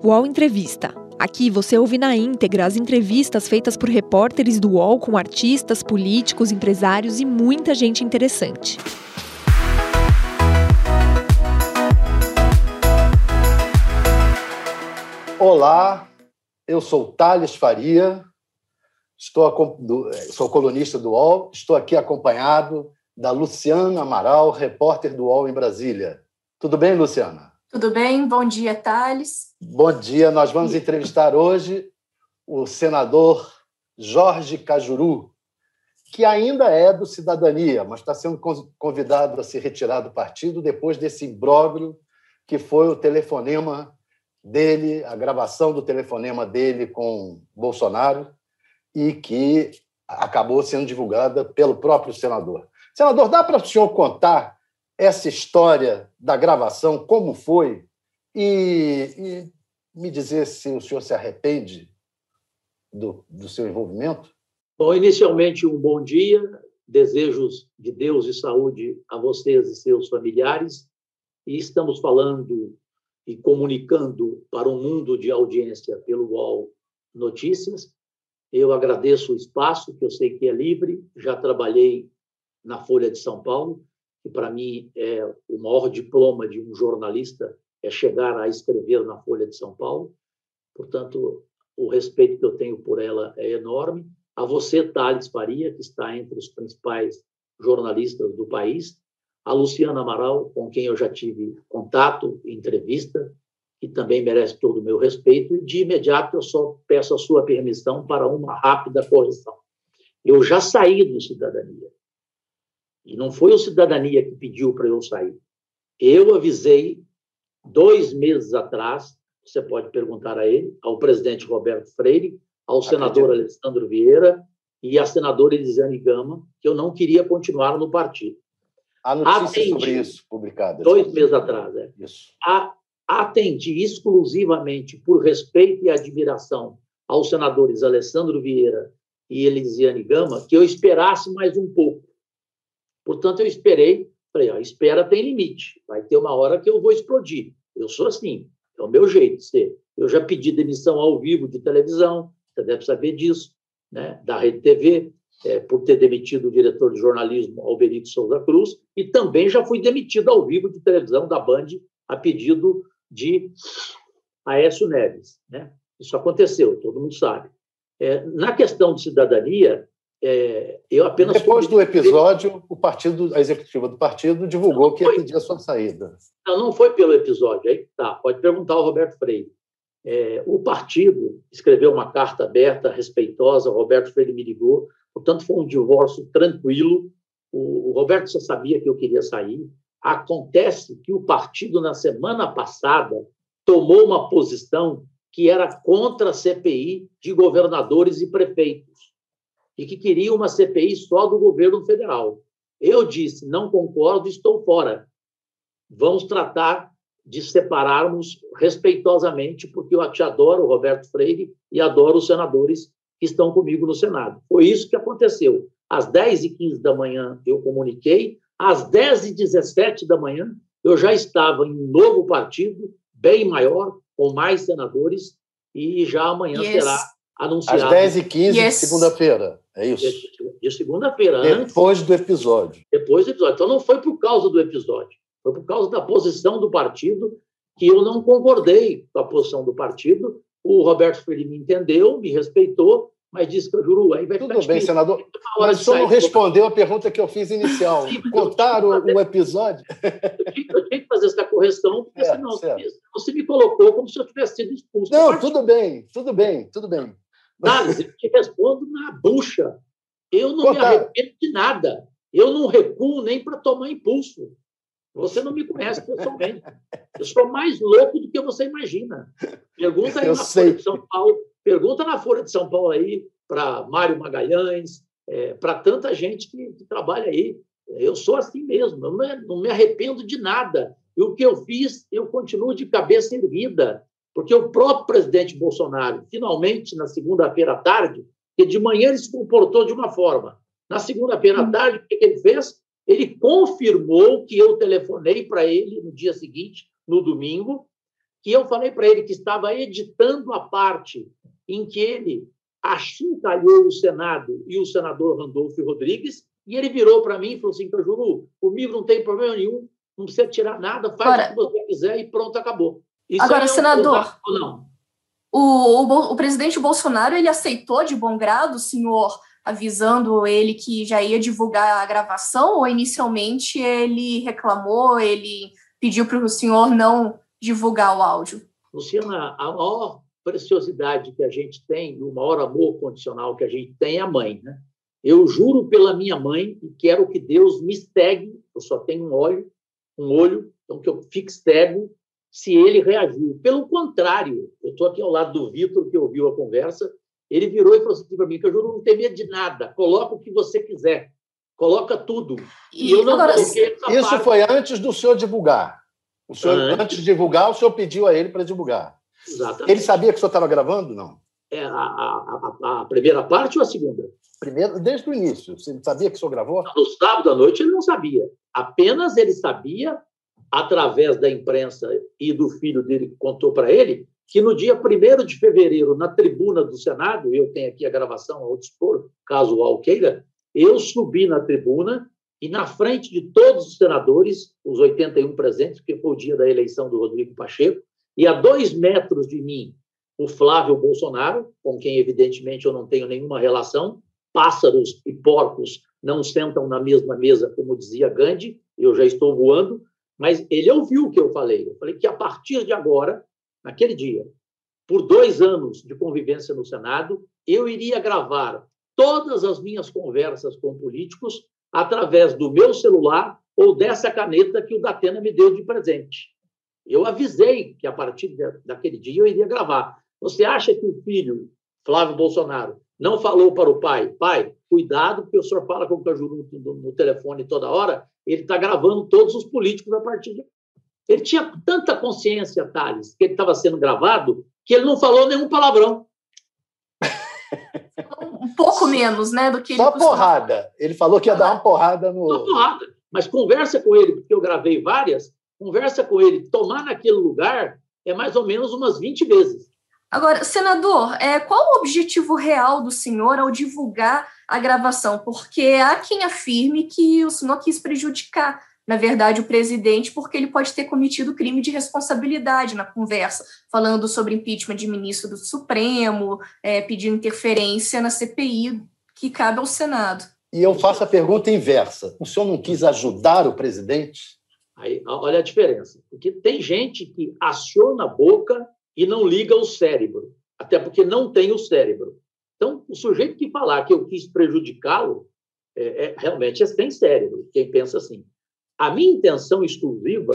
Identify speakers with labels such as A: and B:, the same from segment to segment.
A: UOL Entrevista. Aqui você ouve na íntegra as entrevistas feitas por repórteres do UOL com artistas, políticos, empresários e muita gente interessante.
B: Olá, eu sou Thales Faria, estou, sou colunista do UOL, estou aqui acompanhado da Luciana Amaral, repórter do UOL em Brasília. Tudo bem, Luciana?
C: Tudo bem? Bom dia, Thales.
B: Bom dia. Nós vamos entrevistar hoje o senador Jorge Cajuru, que ainda é do Cidadania, mas está sendo convidado a se retirar do partido depois desse imbróglio que foi o telefonema dele, a gravação do telefonema dele com Bolsonaro e que acabou sendo divulgada pelo próprio senador. Senador, dá para o senhor contar essa história da gravação, como foi, e, e me dizer se o senhor se arrepende do, do seu envolvimento?
D: Bom, inicialmente, um bom dia, desejos de Deus e saúde a vocês e seus familiares. E estamos falando e comunicando para um mundo de audiência pelo UOL Notícias. Eu agradeço o espaço, que eu sei que é livre. Já trabalhei na Folha de São Paulo que para mim é o maior diploma de um jornalista é chegar a escrever na Folha de São Paulo. Portanto, o respeito que eu tenho por ela é enorme. A você, Thales Faria, que está entre os principais jornalistas do país. A Luciana Amaral, com quem eu já tive contato, entrevista, que também merece todo o meu respeito. E, de imediato, eu só peço a sua permissão para uma rápida correção. Eu já saí do Cidadania. E não foi o Cidadania que pediu para eu sair. Eu avisei dois meses atrás, você pode perguntar a ele, ao presidente Roberto Freire, ao senador Alessandro Vieira e à senadora Elisiane Gama, que eu não queria continuar no partido.
B: Há notícias Atendi, sobre isso publicadas.
D: Dois meses atrás, é.
B: Isso.
D: A, atendi exclusivamente por respeito e admiração aos senadores Alessandro Vieira e Elisiane Gama, que eu esperasse mais um pouco Portanto, eu esperei, falei, ó, espera tem limite, vai ter uma hora que eu vou explodir. Eu sou assim, é o meu jeito de ser. Eu já pedi demissão ao vivo de televisão, você deve saber disso, né? da Rede TV, é, por ter demitido o diretor de jornalismo Alberito Souza Cruz, e também já fui demitido ao vivo de televisão da Band a pedido de Aécio Neves. Né? Isso aconteceu, todo mundo sabe. É, na questão de cidadania, é, eu apenas.
B: Depois do episódio, o partido, a executiva do partido divulgou que ia pedir a sua saída.
D: Não, não foi pelo episódio. Aí tá, pode perguntar ao Roberto Freire. É, o partido escreveu uma carta aberta, respeitosa. O Roberto Freire me ligou. Portanto, foi um divórcio tranquilo. O, o Roberto já sabia que eu queria sair. Acontece que o partido, na semana passada, tomou uma posição que era contra a CPI de governadores e prefeitos e que queria uma CPI só do governo federal. Eu disse, não concordo, estou fora. Vamos tratar de separarmos respeitosamente, porque eu te adoro, Roberto Freire, e adoro os senadores que estão comigo no Senado. Foi isso que aconteceu. Às 10h15 da manhã eu comuniquei, às 10h17 da manhã eu já estava em um novo partido, bem maior, com mais senadores, e já amanhã yes. será anunciado.
B: Às 10h15 yes. segunda-feira. É isso.
D: De, de segunda-feira.
B: Depois antes, do episódio.
D: Depois do episódio. Então, não foi por causa do episódio. Foi por causa da posição do partido que eu não concordei com a posição do partido. O Roberto Freire me entendeu, me respeitou, mas disse que eu juro, aí vai
B: Tudo bem, difícil. senador. Mas senhor não respondeu a pergunta que eu fiz inicial. Contaram o, o episódio?
D: Eu tinha, eu tinha, que fazer essa correção, porque é, senão certo. você me colocou como se eu tivesse sido expulso.
B: Não, tudo bem, tudo bem, tudo bem.
D: Thales, eu te respondo na bucha. Eu não me arrependo de nada. Eu não recuo nem para tomar impulso. Você não me conhece pessoalmente. Eu sou mais louco do que você imagina. Pergunta aí eu na sei. Folha de São Paulo. Pergunta na Folha de São Paulo aí para Mário Magalhães, é, para tanta gente que, que, trabalha aí. Eu sou assim mesmo. Eu não me arrependo de nada. E o que eu fiz, eu continuo de cabeça erguida. Porque o próprio presidente Bolsonaro, finalmente, na segunda-feira à tarde, que de manhã ele se comportou de uma forma. Na segunda-feira à hum. tarde, o que ele fez? Ele confirmou que eu telefonei para ele no dia seguinte, no domingo, que eu falei para ele que estava editando a parte em que ele achincalhou o Senado e o senador Randolfo Rodrigues, e ele virou para mim e falou assim, Cajuru, comigo não tem problema nenhum, não precisa tirar nada, faz Agora, o que você quiser e pronto, acabou.
C: Isso Agora, é senador? O, o, o, presidente Bolsonaro ele aceitou de bom grado o senhor avisando ele que já ia divulgar a gravação ou inicialmente ele reclamou, ele pediu para o senhor não divulgar o áudio?
D: Luciana, a maior preciosidade que a gente tem, o maior amor condicional que a gente tem é a mãe. Né? Eu juro pela minha mãe e quero que Deus me segue, eu só tenho um olho, um olho, então que eu fique cego se ele reagiu. Pelo contrário, eu estou aqui ao lado do Vitor, que ouviu a conversa, ele virou e falou assim para mim, que eu juro não tem medo de nada, coloca o que você quiser, coloca tudo.
B: E, e eu não agora, Isso parte. foi antes do senhor divulgar. O senhor, antes. antes de divulgar, o senhor pediu a ele para divulgar. Exatamente. Ele sabia que o senhor estava gravando? Não.
D: É a, a, a, a, primeira parte ou a segunda?
B: Primeiro, desde o início. Você sabia que o senhor gravou?
D: No sábado à noite ele não sabia. Apenas ele sabia, através da imprensa e do filho dele que contou para ele, que no dia 1 de fevereiro, na tribuna do Senado, eu tenho aqui a gravação ao dispor, caso o queira, eu subi na tribuna e na frente de todos os senadores, os 81 presentes, que foi o dia da eleição do Rodrigo Pacheco, e a dois metros de mim, o Flávio Bolsonaro, com quem, evidentemente, eu não tenho nenhuma relação, pássaros e porcos não sentam na mesma mesa, como dizia Gandhi, eu já estou voando, mas ele ouviu o que eu falei. Eu falei que a partir de agora naquele dia, por dois anos de convivência no Senado, eu iria gravar todas as minhas conversas com políticos através do meu celular ou dessa caneta que o Datena me deu de presente. Eu avisei que a partir daquele dia eu iria gravar. Você acha que o filho, Flávio Bolsonaro, não falou para o pai, pai, cuidado, porque o senhor fala com o Cajuru no, no telefone toda hora, ele está gravando todos os políticos a partir de ele tinha tanta consciência, Thales, que ele estava sendo gravado, que ele não falou nenhum palavrão.
C: Um pouco menos, né, do que
B: Só ele porrada. Ele falou que ia dar uma porrada no. Uma porrada.
D: Mas conversa com ele, porque eu gravei várias, conversa com ele, tomar naquele lugar é mais ou menos umas 20 vezes.
C: Agora, senador, é, qual o objetivo real do senhor ao divulgar a gravação? Porque há quem afirme que o senhor quis prejudicar na verdade, o presidente, porque ele pode ter cometido crime de responsabilidade na conversa, falando sobre impeachment de ministro do Supremo, é, pedindo interferência na CPI que cabe ao Senado.
B: E eu faço a pergunta inversa: o senhor não quis ajudar o presidente?
D: Aí, olha a diferença. Porque tem gente que aciona a boca e não liga o cérebro, até porque não tem o cérebro. Então, o sujeito que falar que eu quis prejudicá-lo, é, é, realmente é sem cérebro, quem pensa assim. A minha intenção exclusiva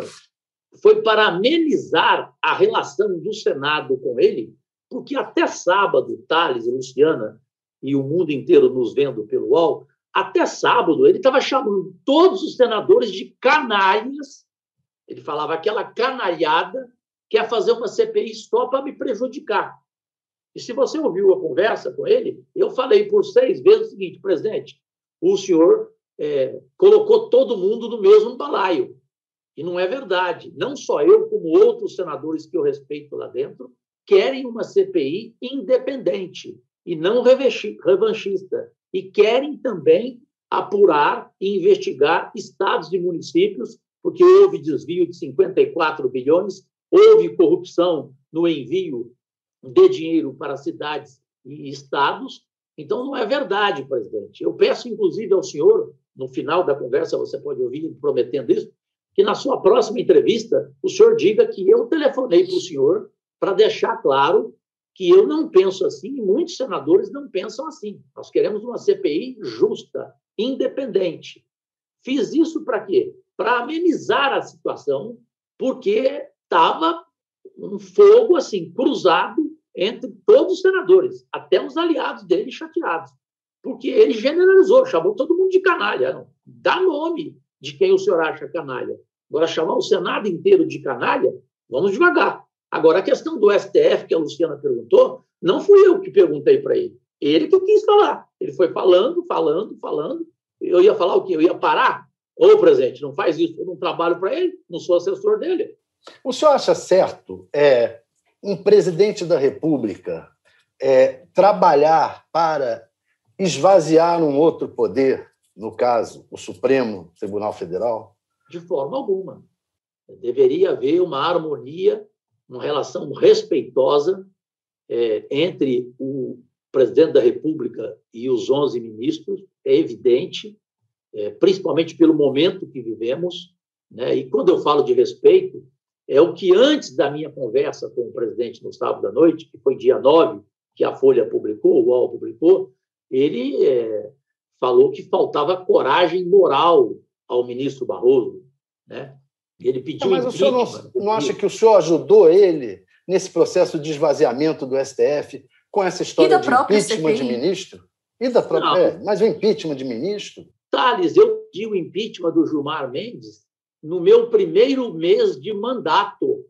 D: foi para amenizar a relação do Senado com ele, porque até sábado, Thales, Luciana e o mundo inteiro nos vendo pelo UOL, até sábado ele estava chamando todos os senadores de canalhas. Ele falava aquela canalhada quer fazer uma CPI só para me prejudicar. E se você ouviu a conversa com ele, eu falei por seis vezes o seguinte, presidente, o senhor é, colocou todo mundo no mesmo balaio. E não é verdade. Não só eu, como outros senadores que eu respeito lá dentro, querem uma CPI independente e não revanchista. E querem também apurar e investigar estados e municípios, porque houve desvio de 54 bilhões, houve corrupção no envio de dinheiro para cidades e estados. Então, não é verdade, presidente. Eu peço, inclusive, ao senhor no final da conversa você pode ouvir prometendo isso, que na sua próxima entrevista o senhor diga que eu telefonei para o senhor para deixar claro que eu não penso assim e muitos senadores não pensam assim. Nós queremos uma CPI justa, independente. Fiz isso para quê? Para amenizar a situação, porque estava um fogo assim cruzado entre todos os senadores, até os aliados dele chateados porque ele generalizou, chamou todo mundo de canalha. Não. Dá nome de quem o senhor acha canalha. Agora, chamar o Senado inteiro de canalha, vamos devagar. Agora, a questão do STF, que a Luciana perguntou, não fui eu que perguntei para ele. Ele que quis falar. Ele foi falando, falando, falando. Eu ia falar o quê? Eu ia parar? Ô, presidente, não faz isso. Eu não trabalho para ele, não sou assessor dele.
B: O senhor acha certo é, um presidente da República é, trabalhar para esvaziar um outro poder, no caso, o Supremo Tribunal Federal?
D: De forma alguma. Deveria haver uma harmonia, uma relação respeitosa é, entre o presidente da República e os 11 ministros, é evidente, é, principalmente pelo momento que vivemos. Né? E quando eu falo de respeito, é o que antes da minha conversa com o presidente no sábado à noite, que foi dia 9, que a Folha publicou, o UOL publicou, ele é, falou que faltava coragem moral ao ministro Barroso. Né? Ele pediu.
B: Não, mas o senhor não, não acha que o senhor ajudou ele nesse processo de esvaziamento do STF com essa história de impeachment de ministro? E da própria. É, mas o impeachment de ministro?
D: Thales, eu pedi o impeachment do Gilmar Mendes no meu primeiro mês de mandato.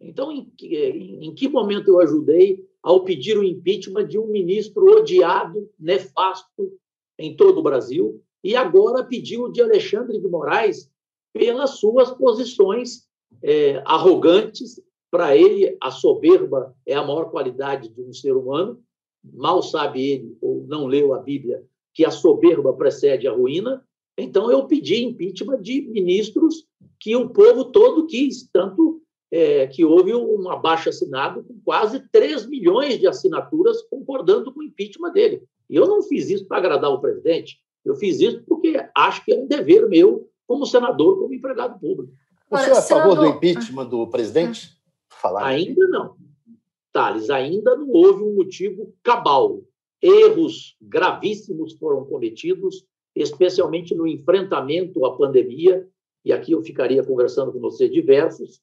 D: Então, em que, em que momento eu ajudei ao pedir o impeachment de um ministro odiado, nefasto em todo o Brasil, e agora pediu de Alexandre de Moraes pelas suas posições é, arrogantes. Para ele, a soberba é a maior qualidade de um ser humano. Mal sabe ele, ou não leu a Bíblia, que a soberba precede a ruína. Então, eu pedi impeachment de ministros que o povo todo quis, tanto é, que houve um abaixo assinado com quase 3 milhões de assinaturas concordando com o impeachment dele. E eu não fiz isso para agradar o presidente, eu fiz isso porque acho que é um dever meu como senador, como empregado público.
B: O senhor é a favor do impeachment do presidente?
D: Falar ainda não. Thales, ainda não houve um motivo cabal. Erros gravíssimos foram cometidos, especialmente no enfrentamento à pandemia, e aqui eu ficaria conversando com você diversos,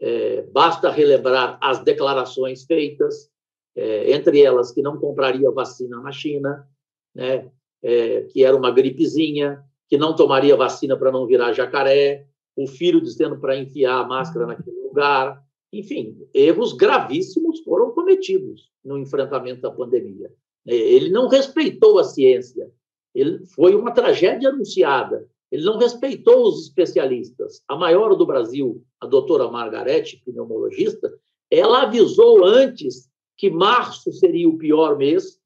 D: é, basta relembrar as declarações feitas, é, entre elas que não compraria vacina na China, né, é, que era uma gripezinha, que não tomaria vacina para não virar jacaré, o filho dizendo para enfiar a máscara naquele lugar. Enfim, erros gravíssimos foram cometidos no enfrentamento da pandemia. É, ele não respeitou a ciência, ele foi uma tragédia anunciada. Ele não respeitou os especialistas. A maior do Brasil, a doutora Margarete, pneumologista, ela avisou antes que março seria o pior mês,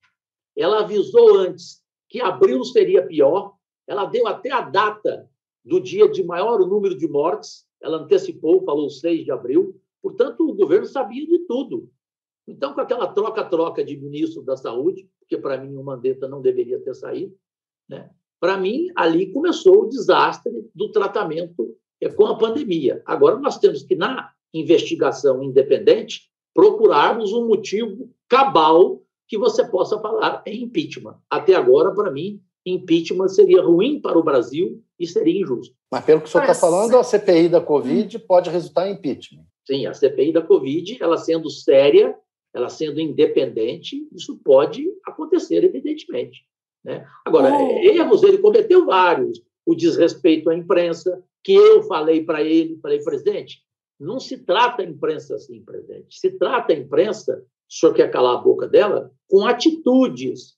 D: ela avisou antes que abril seria pior, ela deu até a data do dia de maior número de mortes, ela antecipou, falou 6 de abril, portanto, o governo sabia de tudo. Então, com aquela troca-troca de ministro da Saúde, porque para mim o Mandetta não deveria ter saído, né? Para mim, ali começou o desastre do tratamento é, com a pandemia. Agora, nós temos que, na investigação independente, procurarmos um motivo cabal que você possa falar em impeachment. Até agora, para mim, impeachment seria ruim para o Brasil e seria injusto.
B: Mas, pelo que o senhor está falando, a CPI da Covid pode resultar em impeachment.
D: Sim, a CPI da Covid, ela sendo séria, ela sendo independente, isso pode acontecer, evidentemente. Né? Agora, oh. erros ele cometeu vários. O desrespeito à imprensa, que eu falei para ele, falei, presidente, não se trata a imprensa assim, presidente. Se trata a imprensa, o senhor quer calar a boca dela, com atitudes,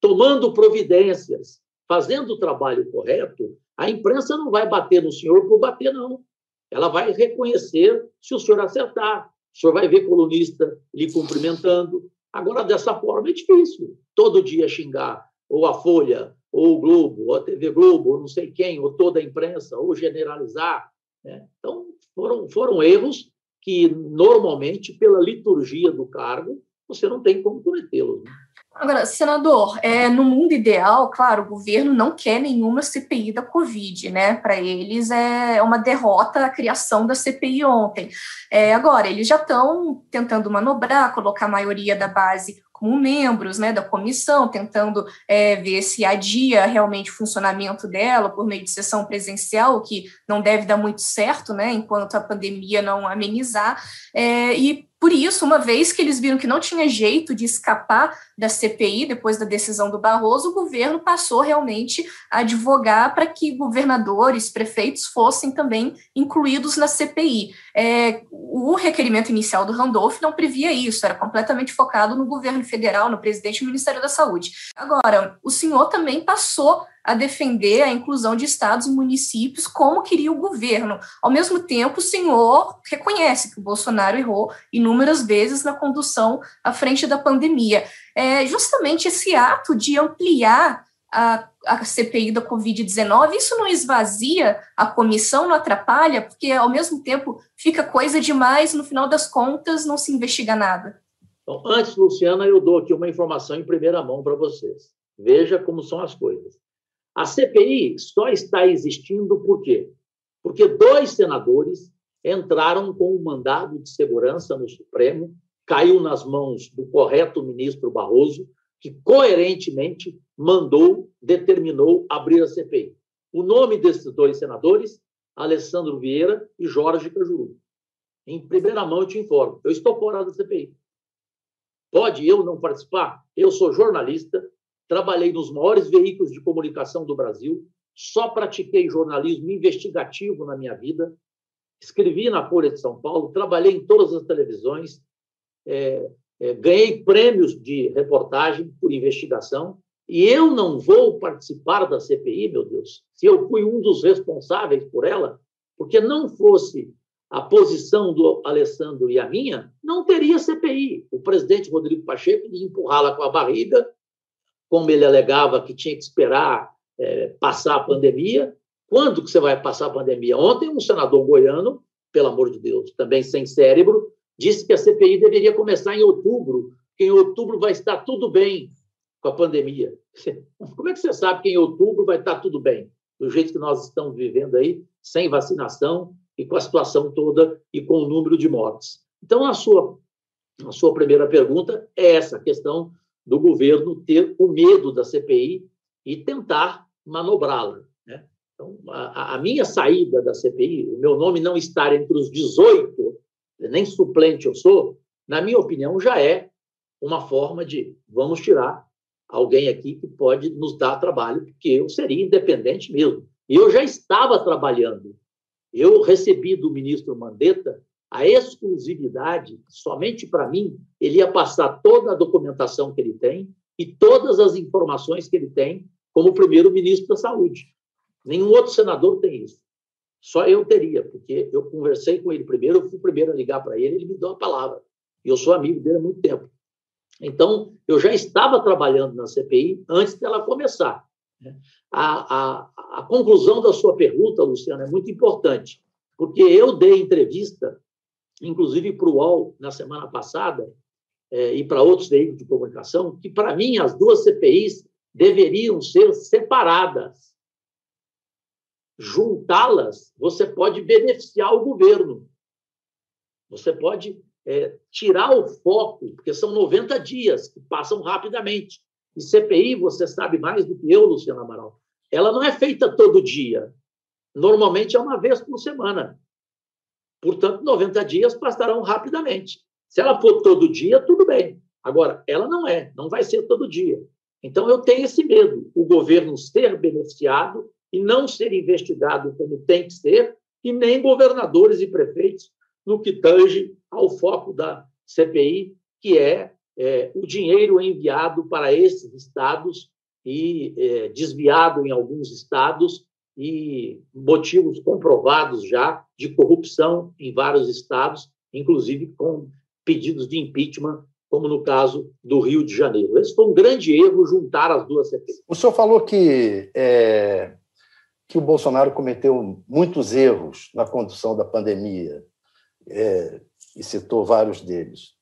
D: tomando providências, fazendo o trabalho correto. A imprensa não vai bater no senhor por bater, não. Ela vai reconhecer se o senhor acertar. O senhor vai ver colunista lhe cumprimentando. Agora, dessa forma, é difícil. Todo dia xingar ou a Folha, ou o Globo, ou a TV Globo, ou não sei quem, ou toda a imprensa, ou generalizar. Né? Então, foram, foram erros que, normalmente, pela liturgia do cargo, você não tem como cometê-los. Né?
C: Agora, senador, é, no mundo ideal, claro, o governo não quer nenhuma CPI da Covid, né? Para eles é uma derrota a criação da CPI ontem. É, agora, eles já estão tentando manobrar, colocar a maioria da base como membros né, da comissão, tentando é, ver se adia realmente o funcionamento dela por meio de sessão presencial, o que não deve dar muito certo, né, enquanto a pandemia não amenizar. É, e por isso, uma vez que eles viram que não tinha jeito de escapar da CPI depois da decisão do Barroso, o governo passou realmente a advogar para que governadores, prefeitos fossem também incluídos na CPI. É, o requerimento inicial do Randolph não previa isso, era completamente focado no governo federal, no presidente do Ministério da Saúde. Agora, o senhor também passou a defender a inclusão de estados e municípios como queria o governo. Ao mesmo tempo, o senhor reconhece que o Bolsonaro errou inúmeras vezes na condução à frente da pandemia. É justamente esse ato de ampliar a, a CPI da Covid-19, isso não esvazia a comissão, não atrapalha, porque ao mesmo tempo fica coisa demais, no final das contas não se investiga nada.
D: Então, antes, Luciana, eu dou aqui uma informação em primeira mão para vocês. Veja como são as coisas. A CPI só está existindo por quê? Porque dois senadores entraram com um mandado de segurança no Supremo, caiu nas mãos do correto ministro Barroso, que coerentemente mandou, determinou abrir a CPI. O nome desses dois senadores, Alessandro Vieira e Jorge Cajuru. Em primeira mão, eu te informo, eu estou fora da CPI. Pode eu não participar? Eu sou jornalista, trabalhei nos maiores veículos de comunicação do Brasil, só pratiquei jornalismo investigativo na minha vida, escrevi na Folha de São Paulo, trabalhei em todas as televisões, é, é, ganhei prêmios de reportagem por investigação, e eu não vou participar da CPI, meu Deus, se eu fui um dos responsáveis por ela, porque não fosse a posição do Alessandro e a minha, não teria CPI. O presidente Rodrigo Pacheco ia empurrá-la com a barriga, como ele alegava que tinha que esperar é, passar a pandemia. Quando que você vai passar a pandemia? Ontem, um senador goiano, pelo amor de Deus, também sem cérebro, disse que a CPI deveria começar em outubro, que em outubro vai estar tudo bem com a pandemia. Como é que você sabe que em outubro vai estar tudo bem? Do jeito que nós estamos vivendo aí, sem vacinação, e com a situação toda e com o número de mortes. Então, a sua, a sua primeira pergunta é essa questão do governo ter o medo da CPI e tentar manobrá-la. Né? Então, a, a, minha saída da CPI, o meu nome não estar entre os 18, nem suplente eu sou, na minha opinião, já é uma forma de vamos tirar alguém aqui que pode nos dar trabalho, porque eu seria independente mesmo. E eu já estava trabalhando eu recebi do ministro Mandetta a exclusividade, somente para mim, ele ia passar toda a documentação que ele tem e todas as informações que ele tem como primeiro-ministro da Saúde. Nenhum outro senador tem isso. Só eu teria, porque eu conversei com ele primeiro, eu fui o primeiro a ligar para ele, ele me deu a palavra. E eu sou amigo dele há muito tempo. Então, eu já estava trabalhando na CPI antes dela começar. A, a, a conclusão da sua pergunta, Luciana, é muito importante, porque eu dei entrevista, inclusive para o UOL, na semana passada, é, e para outros veículos de comunicação, que, para mim, as duas CPIs deveriam ser separadas. Juntá-las, você pode beneficiar o governo. Você pode é, tirar o foco, porque são 90 dias que passam rapidamente. E CPI, você sabe mais do que eu, Luciano Amaral, ela não é feita todo dia. Normalmente é uma vez por semana. Portanto, 90 dias passarão rapidamente. Se ela for todo dia, tudo bem. Agora, ela não é, não vai ser todo dia. Então, eu tenho esse medo: o governo ser beneficiado e não ser investigado como tem que ser, e nem governadores e prefeitos no que tange ao foco da CPI, que é é, o dinheiro enviado para esses estados e é, desviado em alguns estados e motivos comprovados já de corrupção em vários estados, inclusive com pedidos de impeachment, como no caso do Rio de Janeiro. Esse foi um grande erro juntar as duas CPIs.
B: O senhor falou que, é, que o Bolsonaro cometeu muitos erros na condução da pandemia é, e citou vários deles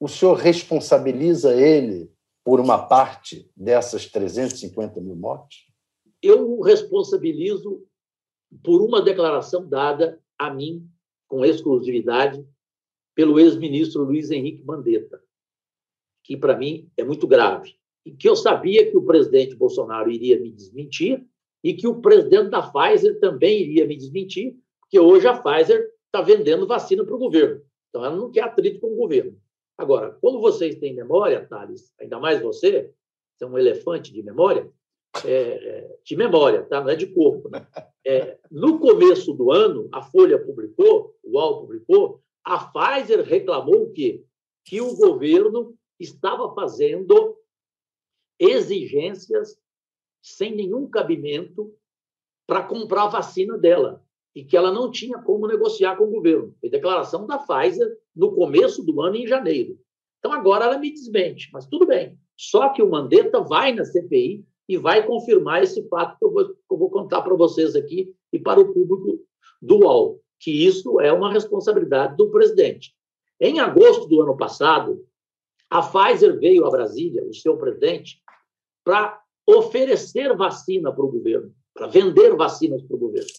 B: o senhor responsabiliza ele por uma parte dessas 350 mil mortes?
D: Eu o responsabilizo por uma declaração dada a mim, com exclusividade, pelo ex-ministro Luiz Henrique Mandetta, que para mim é muito grave, e que eu sabia que o presidente Bolsonaro iria me desmentir e que o presidente da Pfizer também iria me desmentir, porque hoje a Pfizer está vendendo vacina para o governo. Então, ela não quer atrito com o governo. Agora, como vocês têm memória, Thales, ainda mais você, você é um elefante de memória, é, é, de memória, tá? não é de corpo. Né? É, no começo do ano, a Folha publicou, o UOL publicou, a Pfizer reclamou o quê? Que o governo estava fazendo exigências sem nenhum cabimento para comprar a vacina dela e que ela não tinha como negociar com o governo. Foi declaração da Pfizer no começo do ano, em janeiro. Então, agora ela me desmente, mas tudo bem. Só que o Mandetta vai na CPI e vai confirmar esse fato que eu vou, que eu vou contar para vocês aqui e para o público do UOL, que isso é uma responsabilidade do presidente. Em agosto do ano passado, a Pfizer veio a Brasília, o seu presidente, para oferecer vacina para o governo, para vender vacinas para o governo.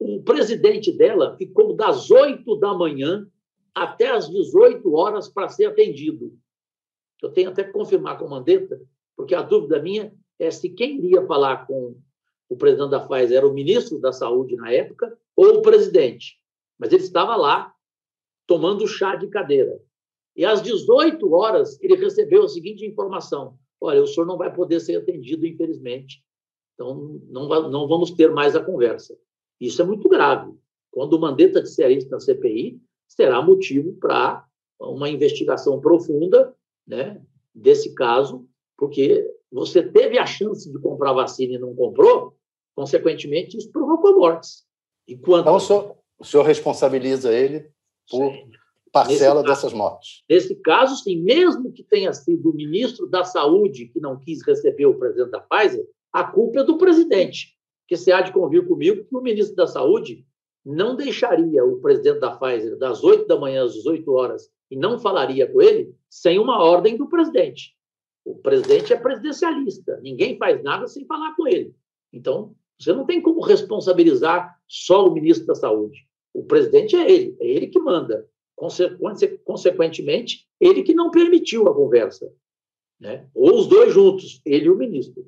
D: O presidente dela ficou das 8 da manhã até as 18 horas para ser atendido. Eu tenho até que confirmar com o Mandetta, porque a dúvida minha é se quem iria falar com o presidente da Pfizer era o ministro da Saúde na época ou o presidente. Mas ele estava lá tomando chá de cadeira. E às 18 horas ele recebeu a seguinte informação: Olha, o senhor não vai poder ser atendido, infelizmente. Então, não, não vamos ter mais a conversa. Isso é muito grave. Quando o Mandetta disser isso na CPI, será motivo para uma investigação profunda né, desse caso, porque você teve a chance de comprar vacina e não comprou, consequentemente, isso provocou mortes.
B: E quanto... Então, o senhor, o senhor responsabiliza ele por sim. parcela nesse dessas caso, mortes?
D: Nesse caso, sim. Mesmo que tenha sido o ministro da Saúde que não quis receber o presidente da Pfizer, a culpa é do presidente. Porque você há de convir comigo que o ministro da Saúde não deixaria o presidente da Pfizer das 8 da manhã às 18 horas e não falaria com ele sem uma ordem do presidente. O presidente é presidencialista, ninguém faz nada sem falar com ele. Então, você não tem como responsabilizar só o ministro da Saúde. O presidente é ele, é ele que manda. Consequentemente, ele que não permitiu a conversa. Né? Ou os dois juntos, ele e o ministro.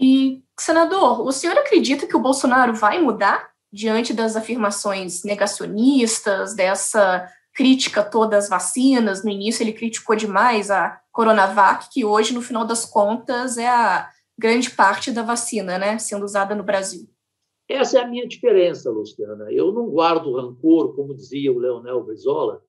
C: E, senador, o senhor acredita que o Bolsonaro vai mudar diante das afirmações negacionistas, dessa crítica todas as vacinas? No início ele criticou demais a Coronavac, que hoje, no final das contas, é a grande parte da vacina, né, sendo usada no Brasil.
D: Essa é a minha diferença, Luciana. Eu não guardo rancor, como dizia o Leonel Brizola,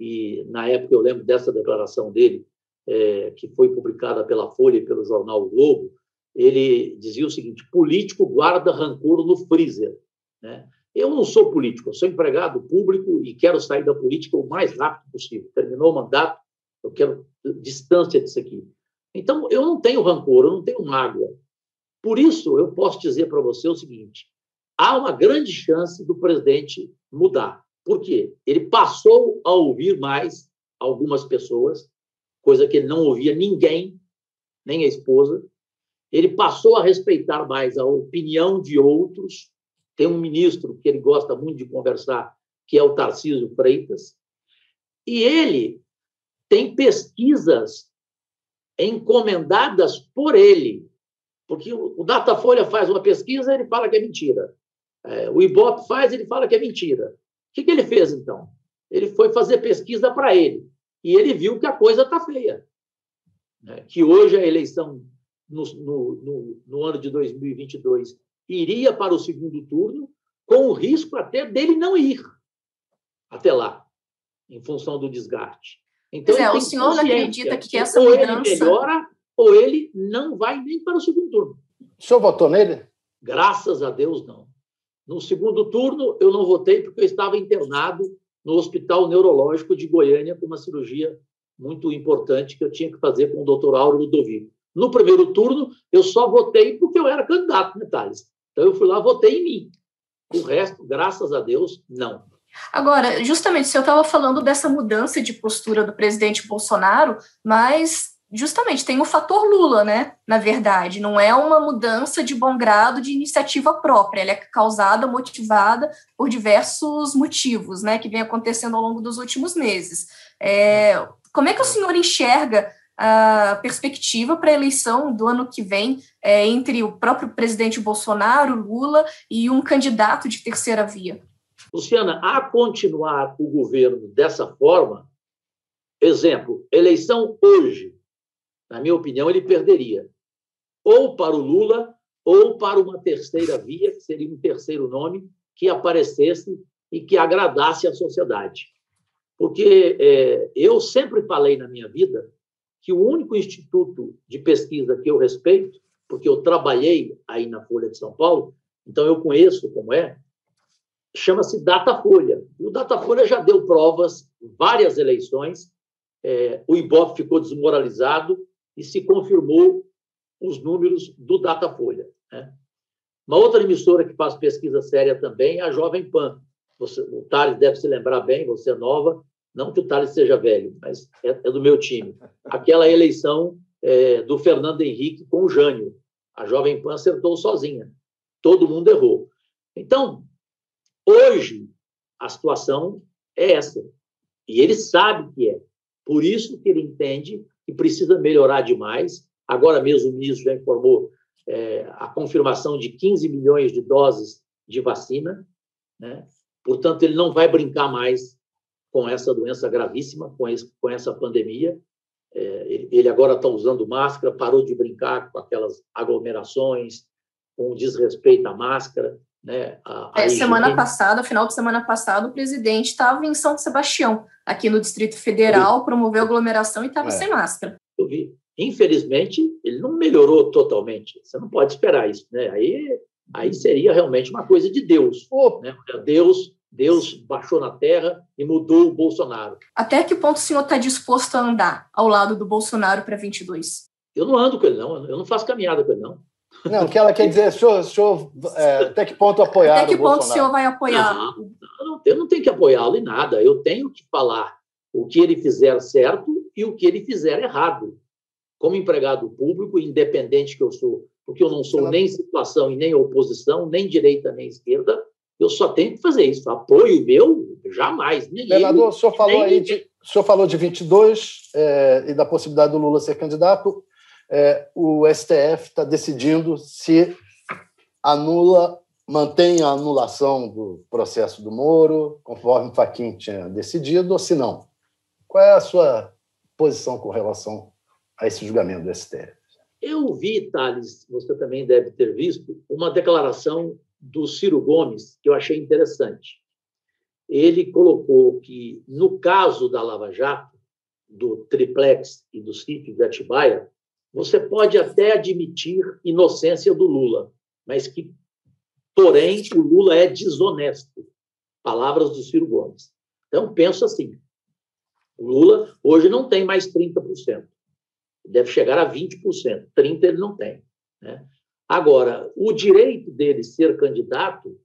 D: e na época eu lembro dessa declaração dele, é, que foi publicada pela Folha e pelo jornal o Globo, ele dizia o seguinte: político guarda rancor no freezer. Né? Eu não sou político, eu sou empregado público e quero sair da política o mais rápido possível. Terminou o mandato, eu quero distância disso aqui. Então, eu não tenho rancor, eu não tenho mágoa. Por isso, eu posso dizer para você o seguinte: há uma grande chance do presidente mudar. Por quê? Ele passou a ouvir mais algumas pessoas, coisa que ele não ouvia ninguém, nem a esposa, ele passou a respeitar mais a opinião de outros. Tem um ministro que ele gosta muito de conversar, que é o Tarcísio Freitas, e ele tem pesquisas encomendadas por ele, porque o Datafolha faz uma pesquisa, ele fala que é mentira. É, o Ibope faz, ele fala que é mentira. O que, que ele fez, então? Ele foi fazer pesquisa para ele, e ele viu que a coisa está feia. Né? Que hoje a eleição no, no, no, no ano de 2022 iria para o segundo turno, com o risco até dele não ir até lá, em função do desgaste.
C: Então, é, o senhor não acredita que essa ou mudança...
D: Ou ele melhora, ou ele não vai nem para o segundo turno.
B: O senhor votou nele?
D: Graças a Deus, não. No segundo turno, eu não votei porque eu estava internado no Hospital Neurológico de Goiânia com uma cirurgia muito importante que eu tinha que fazer com o doutor Auro Ludovico. No primeiro turno, eu só votei porque eu era candidato, né, Thales? Então, eu fui lá, votei em mim. O resto, graças a Deus, não.
C: Agora, justamente, o senhor estava falando dessa mudança de postura do presidente Bolsonaro, mas justamente tem o fator Lula, né? Na verdade, não é uma mudança de bom grado de iniciativa própria, ela é causada, motivada por diversos motivos, né? Que vem acontecendo ao longo dos últimos meses. É, como é que o senhor enxerga a perspectiva para a eleição do ano que vem é, entre o próprio presidente Bolsonaro, Lula, e um candidato de terceira via?
D: Luciana, a continuar o governo dessa forma, exemplo, eleição hoje, na minha opinião, ele perderia ou para o Lula ou para uma terceira via, que seria um terceiro nome, que aparecesse e que agradasse a sociedade. Porque é, eu sempre falei na minha vida que o único instituto de pesquisa que eu respeito, porque eu trabalhei aí na Folha de São Paulo, então eu conheço como é, chama-se Datafolha. O Datafolha já deu provas, várias eleições, é, o Ibope ficou desmoralizado e se confirmou os números do Datafolha. Né? Uma outra emissora que faz pesquisa séria também é a Jovem Pan. Você, o Thales deve se lembrar bem, você é nova, não que o Thales seja velho, mas é, é do meu time. Aquela eleição é, do Fernando Henrique com o Jânio. A Jovem Pan acertou sozinha. Todo mundo errou. Então, hoje, a situação é essa. E ele sabe que é. Por isso que ele entende que precisa melhorar demais. Agora mesmo o ministro já informou é, a confirmação de 15 milhões de doses de vacina. Né? Portanto, ele não vai brincar mais com essa doença gravíssima, com, esse, com essa pandemia. É, ele agora está usando máscara, parou de brincar com aquelas aglomerações, com desrespeito à máscara. Né, a,
C: a é, semana passada, final de semana passada, o presidente estava em São Sebastião, aqui no Distrito Federal, promoveu aglomeração e estava é. sem máscara.
D: Eu vi. Infelizmente, ele não melhorou totalmente. Você não pode esperar isso, né? Aí, aí seria realmente uma coisa de Deus. Oh. Né? Deus, Deus baixou na terra e mudou o Bolsonaro.
C: Até que ponto o senhor está disposto a andar ao lado do Bolsonaro para 22?
D: Eu não ando com ele, não. Eu não faço caminhada com ele, não.
B: Não, o que ela quer dizer, senhor, senhor é, até que ponto apoiar
C: Até que ponto Bolsonaro? o senhor vai apoiar?
D: Não, não, eu não tenho que apoiá-lo em nada. Eu tenho que falar o que ele fizer certo e o que ele fizer errado como empregado público, independente que eu sou, porque eu não sou nem situação e nem oposição, nem direita nem esquerda, eu só tenho que fazer isso. Apoio meu, jamais. Nem
B: Senador, o senhor falou aí de, o senhor falou de 22 é, e da possibilidade do Lula ser candidato. É, o STF está decidindo se anula, mantém a anulação do processo do Moro, conforme o Faquin tinha decidido, ou se não. Qual é a sua posição com relação a esse julgamento do STF.
D: Eu vi, Thales, você também deve ter visto, uma declaração do Ciro Gomes que eu achei interessante. Ele colocou que, no caso da Lava Jato, do triplex e do sítio de Atibaia, você pode até admitir inocência do Lula, mas que, porém, o Lula é desonesto. Palavras do Ciro Gomes. Então, penso assim: o Lula hoje não tem mais 30% deve chegar a 20%. 30% ele não tem. Né? Agora, o direito dele ser candidato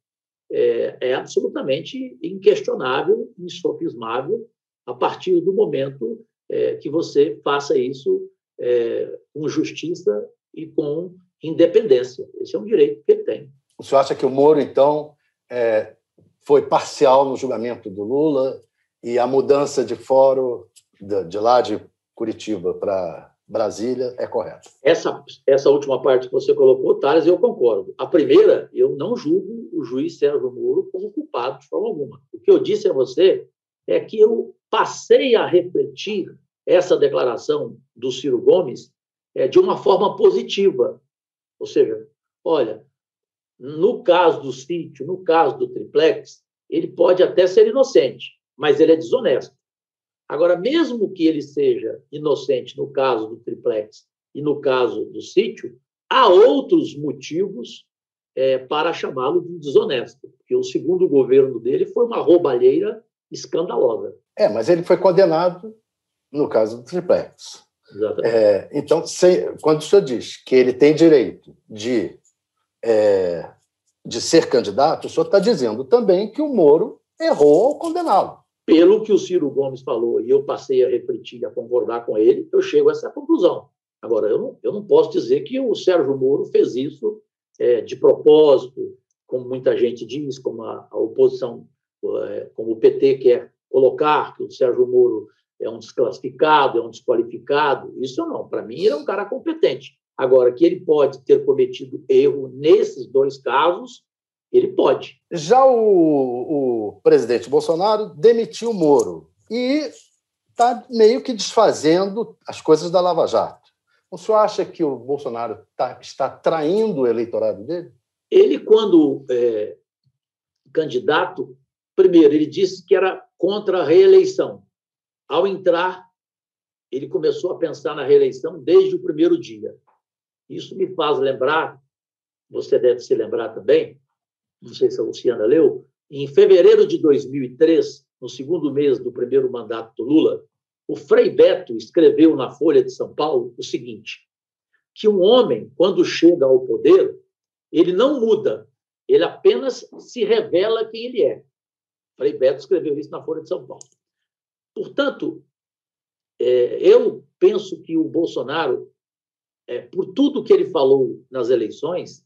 D: é, é absolutamente inquestionável, insofismável, a partir do momento é, que você faça isso é, com justiça e com independência. Esse é um direito que ele tem.
B: O senhor acha que o Moro, então, é, foi parcial no julgamento do Lula e a mudança de fórum de, de lá de Curitiba para Brasília é correto.
D: Essa, essa última parte que você colocou, Thales, eu concordo. A primeira, eu não julgo o juiz Sérgio Moro como culpado de forma alguma. O que eu disse a você é que eu passei a refletir essa declaração do Ciro Gomes é, de uma forma positiva. Ou seja, olha, no caso do sítio, no caso do triplex, ele pode até ser inocente, mas ele é desonesto. Agora, mesmo que ele seja inocente no caso do triplex e no caso do sítio, há outros motivos é, para chamá-lo de desonesto, porque o segundo governo dele foi uma roubalheira escandalosa.
B: É, mas ele foi condenado no caso do triplex. É, então, se, quando o senhor diz que ele tem direito de, é, de ser candidato, o senhor está dizendo também que o Moro errou ao condená-lo
D: pelo que o Ciro Gomes falou, e eu passei a refletir, a concordar com ele, eu chego a essa conclusão. Agora, eu não, eu não posso dizer que o Sérgio Moro fez isso é, de propósito, como muita gente diz, como a, a oposição, é, como o PT quer colocar, que o Sérgio Moro é um desclassificado, é um desqualificado. Isso não. Para mim, ele é um cara competente. Agora, que ele pode ter cometido erro nesses dois casos, ele pode.
B: Já o, o presidente Bolsonaro demitiu o Moro e está meio que desfazendo as coisas da Lava Jato. O senhor acha que o Bolsonaro tá, está traindo o eleitorado dele?
D: Ele, quando é, candidato, primeiro, ele disse que era contra a reeleição. Ao entrar, ele começou a pensar na reeleição desde o primeiro dia. Isso me faz lembrar, você deve se lembrar também, não sei se a Luciana leu, em fevereiro de 2003, no segundo mês do primeiro mandato do Lula, o Frei Beto escreveu na Folha de São Paulo o seguinte: que um homem, quando chega ao poder, ele não muda, ele apenas se revela quem ele é. Frei Beto escreveu isso na Folha de São Paulo. Portanto, é, eu penso que o Bolsonaro, é, por tudo que ele falou nas eleições,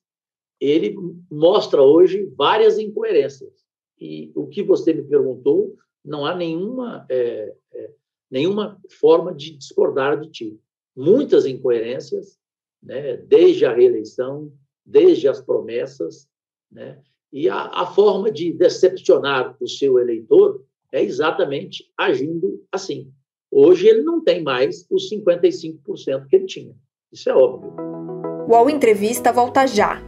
D: ele mostra hoje várias incoerências. E o que você me perguntou, não há nenhuma, é, é, nenhuma forma de discordar de ti. Muitas incoerências, né, desde a reeleição, desde as promessas, né, e a, a forma de decepcionar o seu eleitor é exatamente agindo assim. Hoje ele não tem mais os 55% que ele tinha. Isso é óbvio.
A: O UOL Entrevista volta já.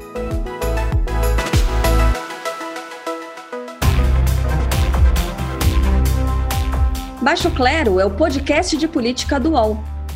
A: Baixo Clero é o podcast de política do UOL.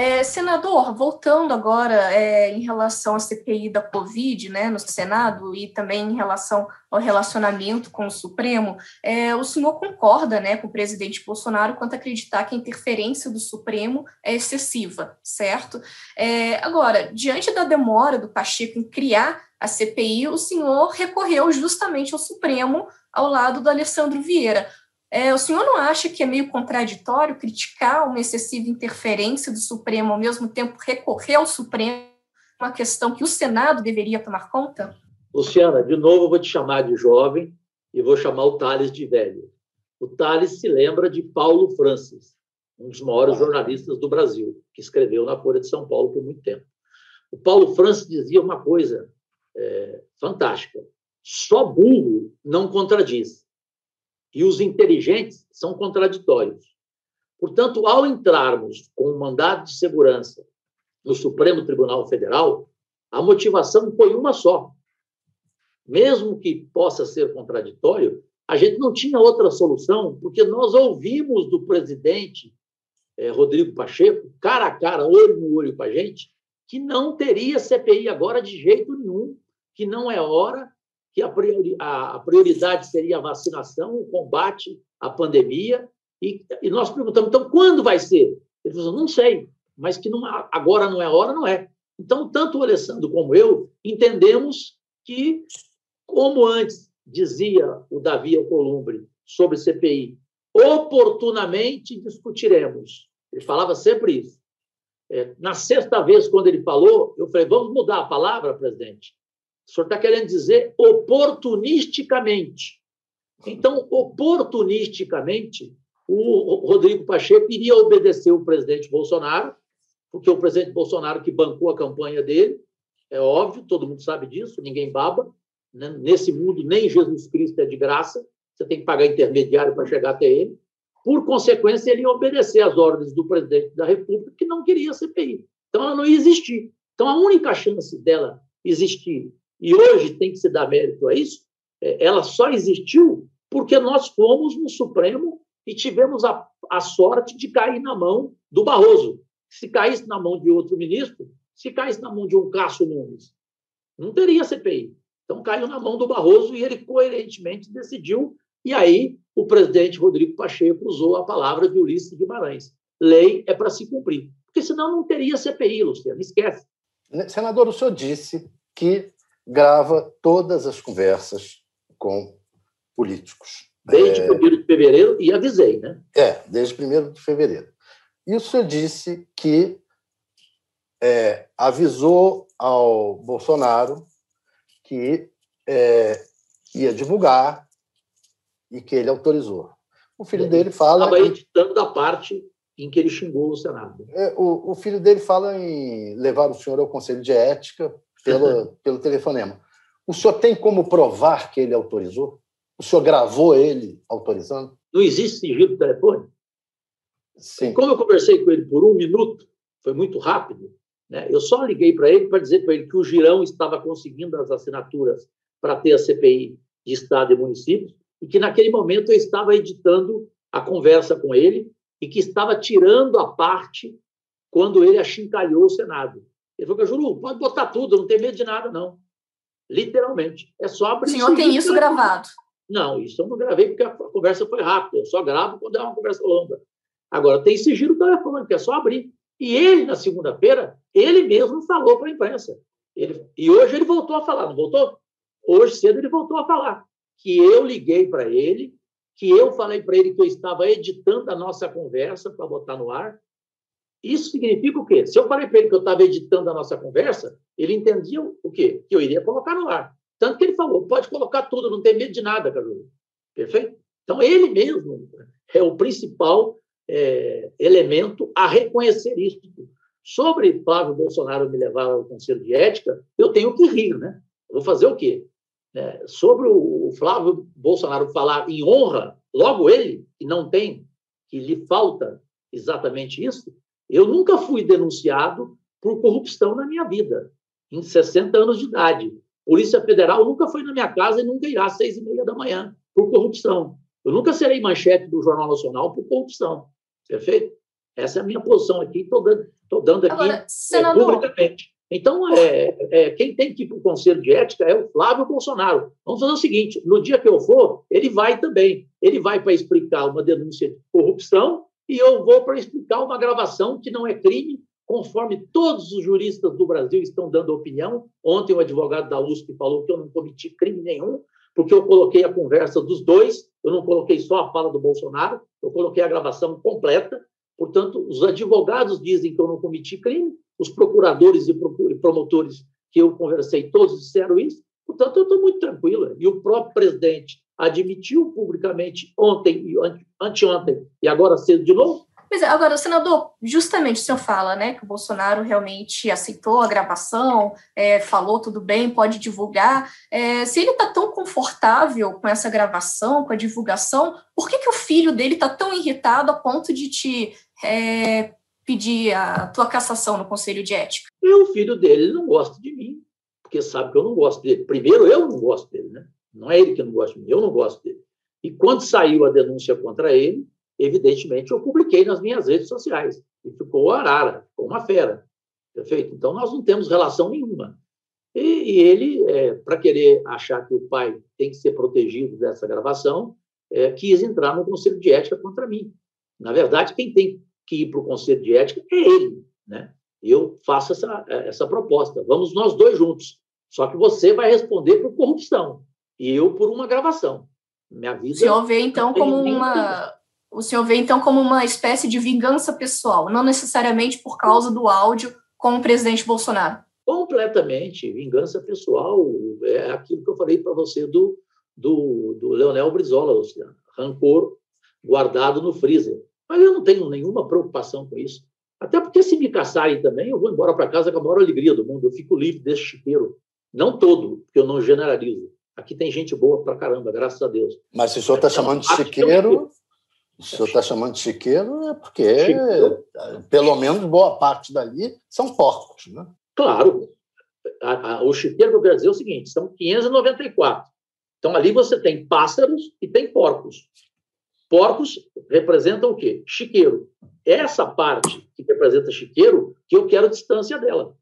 C: É, senador, voltando agora é, em relação à CPI da Covid né, no Senado e também em relação ao relacionamento com o Supremo, é, o senhor concorda né, com o presidente Bolsonaro quanto a acreditar que a interferência do Supremo é excessiva, certo? É, agora, diante da demora do Pacheco em criar a CPI, o senhor recorreu justamente ao Supremo ao lado do Alessandro Vieira. É, o senhor não acha que é meio contraditório criticar uma excessiva interferência do Supremo, ao mesmo tempo recorrer ao Supremo, uma questão que o Senado deveria tomar conta?
D: Luciana, de novo eu vou te chamar de jovem e vou chamar o Thales de velho. O Thales se lembra de Paulo Francis, um dos maiores jornalistas do Brasil, que escreveu na Folha de São Paulo por muito tempo. O Paulo Francis dizia uma coisa é, fantástica: só burro não contradiz e os inteligentes são contraditórios. Portanto, ao entrarmos com um mandado de segurança no Supremo Tribunal Federal, a motivação foi uma só. Mesmo que possa ser contraditório, a gente não tinha outra solução, porque nós ouvimos do presidente eh, Rodrigo Pacheco, cara a cara, olho no olho com a gente, que não teria CPI agora de jeito nenhum, que não é hora, que a, priori, a prioridade seria a vacinação, o combate à pandemia, e, e nós perguntamos, então, quando vai ser? Ele falou, não sei, mas que não, agora não é hora, não é. Então, tanto o Alessandro como eu entendemos que, como antes dizia o Davi Alcolumbre sobre CPI, oportunamente discutiremos. Ele falava sempre isso. É, na sexta vez, quando ele falou, eu falei, vamos mudar a palavra, presidente. O senhor está querendo dizer oportunisticamente. Então, oportunisticamente, o Rodrigo Pacheco iria obedecer o presidente Bolsonaro, porque o presidente Bolsonaro que bancou a campanha dele, é óbvio, todo mundo sabe disso, ninguém baba. Né? Nesse mundo, nem Jesus Cristo é de graça, você tem que pagar intermediário para chegar até ele. Por consequência, ele ia obedecer às ordens do presidente da República, que não queria CPI. Então, ela não ia existir. Então, a única chance dela existir e hoje tem que se dar mérito a isso, é, ela só existiu porque nós fomos no Supremo e tivemos a, a sorte de cair na mão do Barroso. Se caísse na mão de outro ministro, se caísse na mão de um Cássio Nunes, não teria CPI. Então caiu na mão do Barroso e ele coerentemente decidiu. E aí o presidente Rodrigo Pacheco usou a palavra de Ulisses Guimarães. Lei é para se cumprir. Porque senão não teria CPI, Luciano. Esquece.
B: Senador, o senhor disse que grava todas as conversas com políticos.
D: Desde é... 1 de fevereiro, e avisei, né?
B: É, desde 1 de fevereiro. E o senhor disse que é, avisou ao Bolsonaro que é, ia divulgar e que ele autorizou. O filho é, dele fala.
D: Estava editando da parte em que ele xingou o Senado.
B: É, o, o filho dele fala em levar o senhor ao Conselho de Ética pelo, pelo telefonema. O senhor tem como provar que ele autorizou? O senhor gravou ele autorizando?
D: Não existe sigilo do telefone?
B: Sim.
D: Como eu conversei com ele por um minuto, foi muito rápido, né? eu só liguei para ele para dizer para ele que o Girão estava conseguindo as assinaturas para ter a CPI de Estado e municípios e que naquele momento eu estava editando a conversa com ele e que estava tirando a parte quando ele achincalhou o Senado. Ele falou, Juru, pode botar tudo, não tem medo de nada, não. Literalmente. É só abrir.
C: O senhor tem isso gravado?
D: Não, isso eu não gravei porque a conversa foi rápida. Eu só gravo quando é uma conversa longa. Agora, tem sigilo telefônico, é só abrir. E ele, na segunda-feira, ele mesmo falou para a imprensa. Ele, e hoje ele voltou a falar, não voltou? Hoje cedo ele voltou a falar que eu liguei para ele, que eu falei para ele que eu estava editando a nossa conversa para botar no ar. Isso significa o quê? Se eu falei para ele que eu estava editando a nossa conversa, ele entendia o quê? Que eu iria colocar no ar. Tanto que ele falou: pode colocar tudo, não tem medo de nada, Carolina. Perfeito? Então, ele mesmo é o principal é, elemento a reconhecer isso. Sobre Flávio Bolsonaro me levar ao Conselho de Ética, eu tenho que rir, né? Vou fazer o quê? É, sobre o Flávio Bolsonaro falar em honra, logo ele, que não tem, que lhe falta exatamente isso, eu nunca fui denunciado por corrupção na minha vida, em 60 anos de idade. Polícia Federal nunca foi na minha casa e nunca irá às seis e meia da manhã por corrupção. Eu nunca serei manchete do Jornal Nacional por corrupção. Perfeito? Essa é a minha posição aqui, estou dando, dando aqui Agora, senador, é, publicamente. Então, é, é, quem tem que ir para o Conselho de Ética é o Flávio Bolsonaro. Vamos fazer o seguinte: no dia que eu for, ele vai também. Ele vai para explicar uma denúncia de corrupção e eu vou para explicar uma gravação que não é crime, conforme todos os juristas do Brasil estão dando opinião. Ontem, o advogado da USP falou que eu não cometi crime nenhum, porque eu coloquei a conversa dos dois, eu não coloquei só a fala do Bolsonaro, eu coloquei a gravação completa. Portanto, os advogados dizem que eu não cometi crime, os procuradores e promotores que eu conversei, todos disseram isso. Portanto, eu estou muito tranquila. E o próprio presidente admitiu publicamente ontem, anteontem e agora cedo de novo.
C: Mas agora, senador, justamente o senhor fala, né, que o Bolsonaro realmente aceitou a gravação, é, falou tudo bem, pode divulgar. É, se ele está tão confortável com essa gravação, com a divulgação, por que, que o filho dele está tão irritado a ponto de te é, pedir a tua cassação no Conselho de Ética?
D: E o filho dele não gosta de mim, porque sabe que eu não gosto dele. Primeiro, eu não gosto dele, né? Não é ele que não gosta de mim, eu não gosto dele. E quando saiu a denúncia contra ele, evidentemente eu publiquei nas minhas redes sociais. E ficou arara, ficou uma fera. Perfeito? Então nós não temos relação nenhuma. E, e ele, é, para querer achar que o pai tem que ser protegido dessa gravação, é, quis entrar no Conselho de Ética contra mim. Na verdade, quem tem que ir para o Conselho de Ética é ele. Né? Eu faço essa, essa proposta. Vamos nós dois juntos. Só que você vai responder por corrupção e eu por uma gravação. Minha vida.
C: O senhor vê então como uma o senhor vê então como uma espécie de vingança pessoal, não necessariamente por causa do áudio com o presidente Bolsonaro.
D: Completamente, vingança pessoal é aquilo que eu falei para você do, do, do Leonel Brizola, Luciano. Rancor guardado no freezer. Mas eu não tenho nenhuma preocupação com isso. Até porque se me caçarem também, eu vou embora para casa com a maior alegria do mundo. Eu fico livre desse chiqueiro. Não todo, porque eu não generalizo. Aqui tem gente boa pra caramba, graças a Deus.
B: Mas se o senhor está chamando de chiqueiro, o senhor está chamando de chiqueiro é porque, chiqueiro. pelo menos, boa parte dali são porcos, né?
D: Claro. A, a, o chiqueiro que eu quero dizer é o seguinte: são 594. Então, ali você tem pássaros e tem porcos. Porcos representam o quê? Chiqueiro. Essa parte que representa chiqueiro, que eu quero distância dela.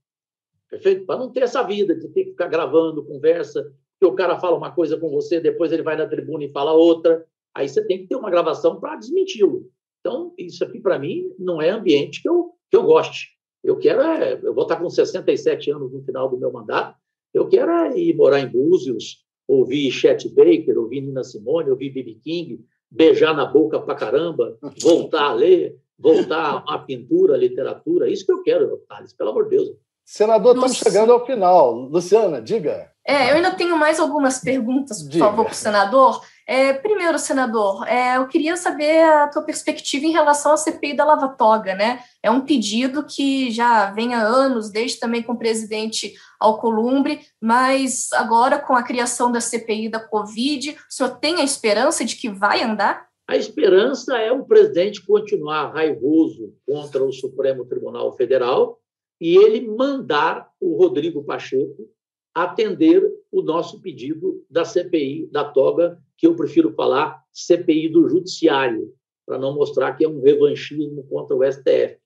D: Perfeito? Para não ter essa vida de ter que ficar gravando conversa, que o cara fala uma coisa com você, depois ele vai na tribuna e fala outra. Aí você tem que ter uma gravação para desmenti-lo. Então, isso aqui, para mim, não é ambiente que eu, que eu goste. Eu quero é, eu vou estar com 67 anos no final do meu mandato, eu quero é ir morar em Búzios, ouvir Chet Baker, ouvir Nina Simone, ouvir B.B. King, beijar na boca pra caramba, voltar a ler, voltar a pintura, a literatura. Isso que eu quero, Thales, pelo amor de Deus.
B: Senador, estamos chegando ao final. Luciana, diga.
C: É, eu ainda tenho mais algumas perguntas, por Diga. favor, para o senador. É, primeiro, senador, é, eu queria saber a tua perspectiva em relação à CPI da Lava Toga, né? É um pedido que já vem há anos, desde também com o presidente Alcolumbre, mas agora com a criação da CPI da Covid, o senhor tem a esperança de que vai andar?
D: A esperança é o presidente continuar raivoso contra o Supremo Tribunal Federal e ele mandar o Rodrigo Pacheco atender o nosso pedido da CPI da toga, que eu prefiro falar CPI do Judiciário, para não mostrar que é um revanchismo contra o STF.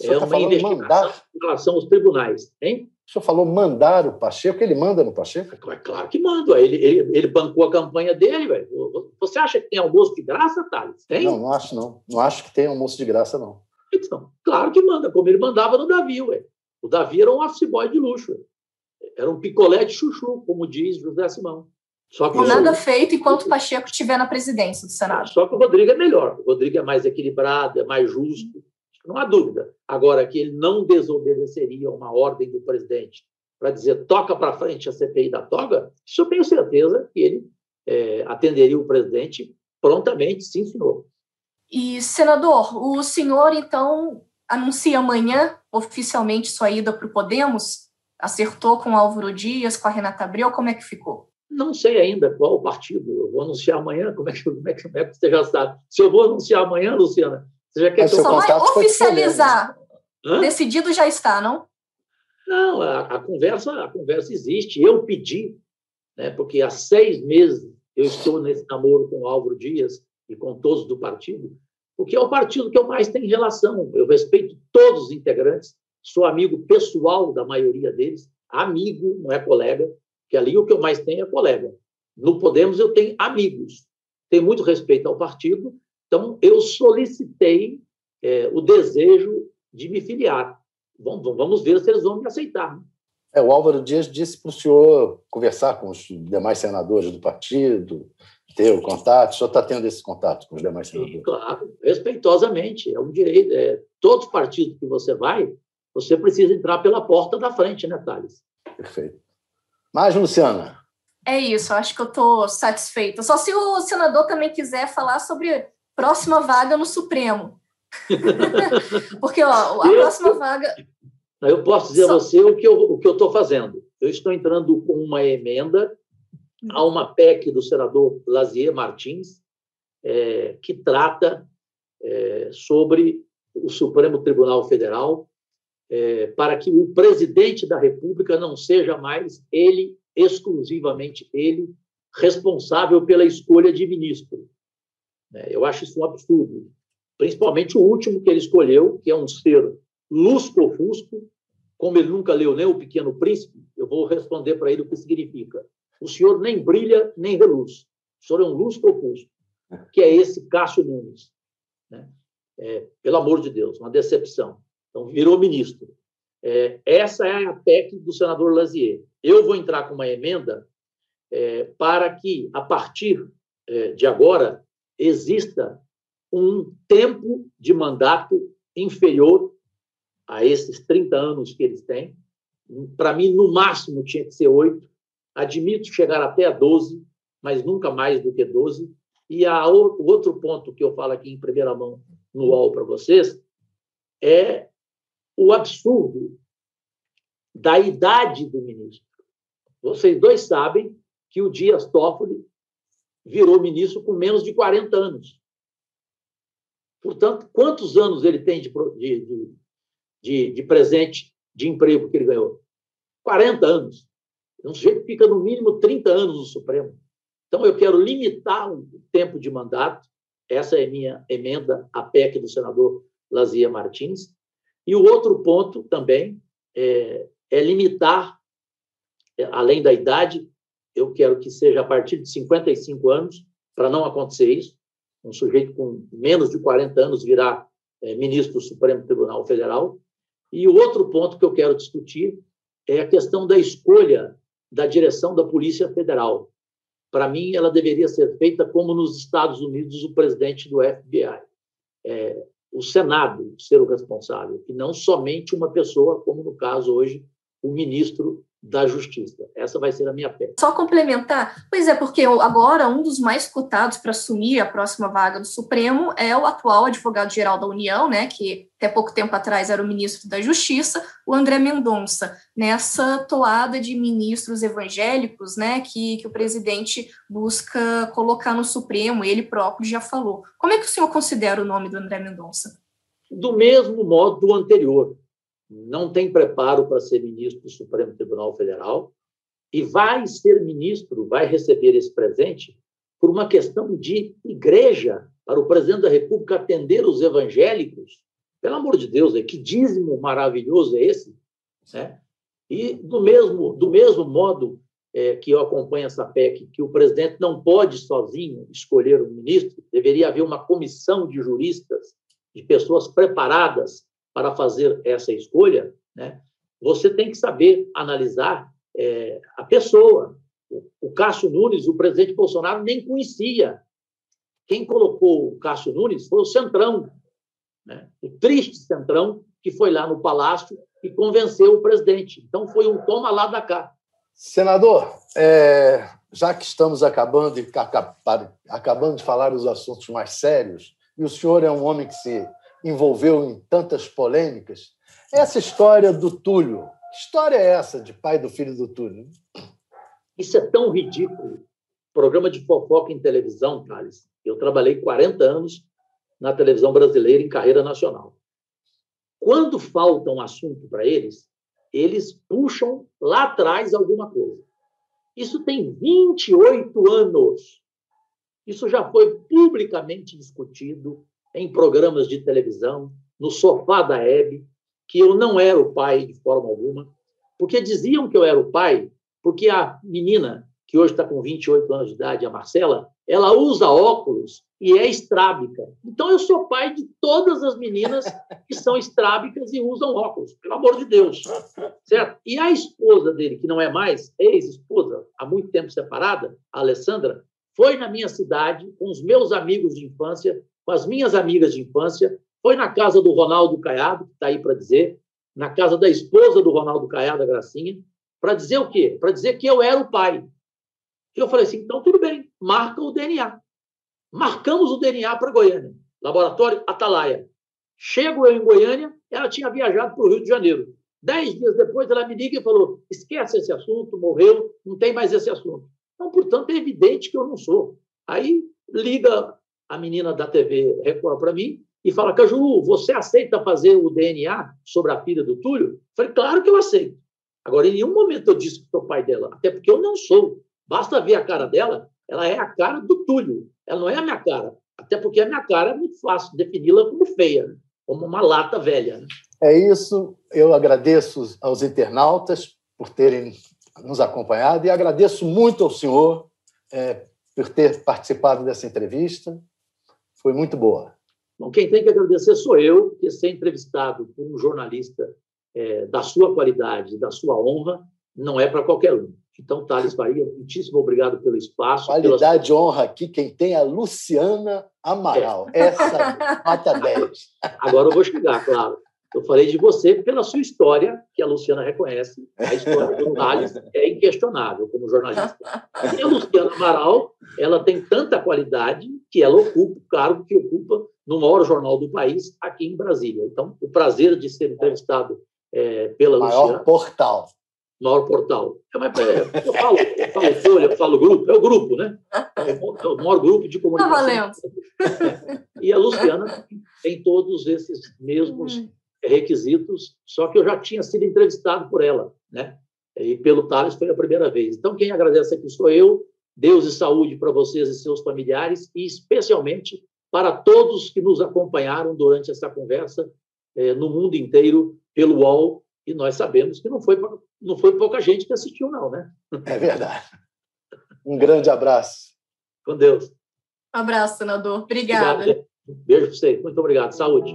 B: O é tá uma investigação mandar...
D: em relação aos tribunais. Hein?
B: O senhor falou mandar o Pacheco, ele manda no Pacheco?
D: É claro que manda. Ele, ele, ele bancou a campanha dele, velho. Você acha que tem almoço de graça, Thales? Tem?
B: Não, não acho, não. Não acho que tem almoço de graça, não.
D: Então, claro que manda, como ele mandava no Davi, ué. O Davi era um office boy de luxo. Era um picolé de chuchu, como diz José Simão.
C: Só que nada feito enquanto o Pacheco estiver na presidência do Senado.
D: Só que o Rodrigo é melhor. O Rodrigo é mais equilibrado, é mais justo. Não há dúvida. Agora, que ele não desobedeceria uma ordem do presidente para dizer toca para frente a CPI da toga, isso eu tenho certeza que ele é, atenderia o presidente prontamente, sim, senhor.
C: E, senador, o senhor, então, anuncia amanhã oficialmente sua ida para o Podemos? Acertou com o Álvaro Dias, com a Renata Abreu? Como é que ficou?
D: Não sei ainda qual o partido. Eu vou anunciar amanhã. Como é que, como é que, como é que você já sabe? Se eu vou anunciar amanhã, Luciana, você já quer
C: que eu... Só vai oficializar. Decidido já está, não?
D: Não, a, a, conversa, a conversa existe. Eu pedi, né, porque há seis meses eu estou nesse namoro com o Álvaro Dias e com todos do partido, porque é o partido que eu mais tenho relação. Eu respeito todos os integrantes, sou amigo pessoal da maioria deles, amigo, não é colega, que ali o que eu mais tenho é colega. No Podemos eu tenho amigos, tenho muito respeito ao partido, então eu solicitei é, o desejo de me filiar. Vamos, vamos ver se eles vão me aceitar. Né?
B: É, o Álvaro Dias disse para o senhor conversar com os demais senadores do partido, ter o contato. O senhor está tendo esse contato com os demais senadores?
D: Sim, claro, respeitosamente. É um direito. É, todos os partidos que você vai, você precisa entrar pela porta da frente, né, Thales?
B: Perfeito. Mais, Luciana?
C: É isso, acho que eu estou satisfeita. Só se o senador também quiser falar sobre próxima vaga no Supremo. Porque ó, a eu, próxima vaga.
D: Eu posso dizer Só... a você o que eu estou fazendo. Eu estou entrando com uma emenda a uma PEC do senador Lazier Martins, é, que trata é, sobre o Supremo Tribunal Federal é, para que o presidente da República não seja mais ele, exclusivamente ele, responsável pela escolha de ministro. É, eu acho isso um absurdo. Principalmente o último que ele escolheu, que é um ser lusco-fusco, como ele nunca leu nem O Pequeno Príncipe, eu vou responder para ele o que significa. O senhor nem brilha, nem reluz. O senhor é um lusco-fusco, que é esse Cássio Nunes. Né? É, pelo amor de Deus, uma decepção. Então, virou ministro. É, essa é a PEC do senador Lazier. Eu vou entrar com uma emenda é, para que, a partir é, de agora, exista um tempo de mandato inferior a esses 30 anos que eles têm. Para mim, no máximo, tinha que ser oito. Admito chegar até a 12, mas nunca mais do que 12. E a, o outro ponto que eu falo aqui em primeira mão no UOL para vocês é o absurdo da idade do ministro. Vocês dois sabem que o Dias Toffoli virou ministro com menos de 40 anos. Portanto, quantos anos ele tem de, de, de, de presente de emprego que ele ganhou? 40 anos. Um sujeito fica no mínimo 30 anos no Supremo. Então, eu quero limitar o tempo de mandato. Essa é minha emenda à PEC do senador Lazia Martins. E o outro ponto também é, é limitar, é, além da idade, eu quero que seja a partir de 55 anos, para não acontecer isso. Um sujeito com menos de 40 anos virar é, ministro do Supremo Tribunal Federal. E o outro ponto que eu quero discutir é a questão da escolha da direção da Polícia Federal. Para mim, ela deveria ser feita como nos Estados Unidos o presidente do FBI. É, o Senado ser o responsável, e não somente uma pessoa, como no caso hoje, o ministro da Justiça. Essa vai ser a minha pé.
C: Só complementar, pois é, porque agora um dos mais cotados para assumir a próxima vaga do Supremo é o atual advogado-geral da União, né, que até pouco tempo atrás era o ministro da Justiça, o André Mendonça, nessa toada de ministros evangélicos, né, que, que o presidente busca colocar no Supremo, ele próprio já falou. Como é que o senhor considera o nome do André Mendonça?
D: Do mesmo modo do anterior, não tem preparo para ser ministro do Supremo Tribunal Federal e vai ser ministro, vai receber esse presente por uma questão de igreja, para o presidente da República atender os evangélicos. Pelo amor de Deus, que dízimo maravilhoso é esse? Né? E do mesmo, do mesmo modo é, que eu acompanho essa PEC, que o presidente não pode sozinho escolher um ministro, deveria haver uma comissão de juristas, de pessoas preparadas para fazer essa escolha, né, você tem que saber analisar é, a pessoa. O, o Cássio Nunes, o presidente Bolsonaro, nem conhecia. Quem colocou o Cássio Nunes foi o Centrão, né, o triste Centrão, que foi lá no Palácio e convenceu o presidente. Então, foi um toma lá da cá.
B: Senador, é, já que estamos acabando, de, acabando de falar os assuntos mais sérios, e o senhor é um homem que se envolveu em tantas polêmicas. Essa história do Túlio, que história é essa de pai do filho do Túlio?
D: Isso é tão ridículo. Programa de fofoca em televisão, Thales. Eu trabalhei 40 anos na televisão brasileira em carreira nacional. Quando falta um assunto para eles, eles puxam lá atrás alguma coisa. Isso tem 28 anos. Isso já foi publicamente discutido, em programas de televisão, no sofá da Hebe, que eu não era o pai de forma alguma, porque diziam que eu era o pai, porque a menina, que hoje está com 28 anos de idade, a Marcela, ela usa óculos e é estrábica. Então, eu sou pai de todas as meninas que são estrábicas e usam óculos, pelo amor de Deus. Certo? E a esposa dele, que não é mais ex-esposa, há muito tempo separada, a Alessandra, foi na minha cidade com os meus amigos de infância com as minhas amigas de infância, foi na casa do Ronaldo Caiado, que está aí para dizer, na casa da esposa do Ronaldo Caiado, a Gracinha, para dizer o quê? Para dizer que eu era o pai. E eu falei assim, então tudo bem, marca o DNA. Marcamos o DNA para Goiânia, laboratório Atalaia. Chego eu em Goiânia, ela tinha viajado para o Rio de Janeiro. Dez dias depois, ela me liga e falou: esquece esse assunto, morreu, não tem mais esse assunto. Então, portanto, é evidente que eu não sou. Aí liga a menina da TV Record para mim e fala: Caju, você aceita fazer o DNA sobre a filha do Túlio? Eu falei: claro que eu aceito. Agora, em nenhum momento eu disse que sou pai dela, até porque eu não sou. Basta ver a cara dela, ela é a cara do Túlio, ela não é a minha cara. Até porque a minha cara é muito fácil defini-la como feia, como uma lata velha. Né?
B: É isso. Eu agradeço aos internautas por terem nos acompanhado e agradeço muito ao senhor é, por ter participado dessa entrevista foi muito boa.
D: Bom, quem tem que agradecer sou eu, que ser entrevistado por um jornalista é, da sua qualidade, da sua honra, não é para qualquer um. Então, Thales Faria, muitíssimo obrigado pelo espaço.
B: Qualidade e honra aqui, quem tem é a Luciana Amaral. É. Essa nota 10.
D: Agora eu vou chegar, claro. Eu falei de você pela sua história, que a Luciana reconhece. A história do Thales é inquestionável como jornalista. E a Luciana Amaral, ela tem tanta qualidade que ela ocupa o cargo que ocupa no maior jornal do país, aqui em Brasília. Então, o prazer de ser entrevistado é, pela
B: maior
D: Luciana.
B: Maior portal.
D: Maior portal. É, é, eu falo, eu falo folha, eu falo grupo, é o grupo, né? É o maior grupo de comunicação. Tá valendo. E a Luciana tem todos esses mesmos hum requisitos, só que eu já tinha sido entrevistado por ela, né? E pelo Thales foi a primeira vez. Então, quem agradece aqui sou eu. Deus e saúde para vocês e seus familiares, e especialmente para todos que nos acompanharam durante essa conversa eh, no mundo inteiro pelo UOL. E nós sabemos que não foi, não foi pouca gente que assistiu, não, né?
B: É verdade. Um grande abraço.
D: Com Deus.
C: Um abraço, senador. Obrigada. Obrigado.
D: Beijo para você. Muito obrigado. Saúde.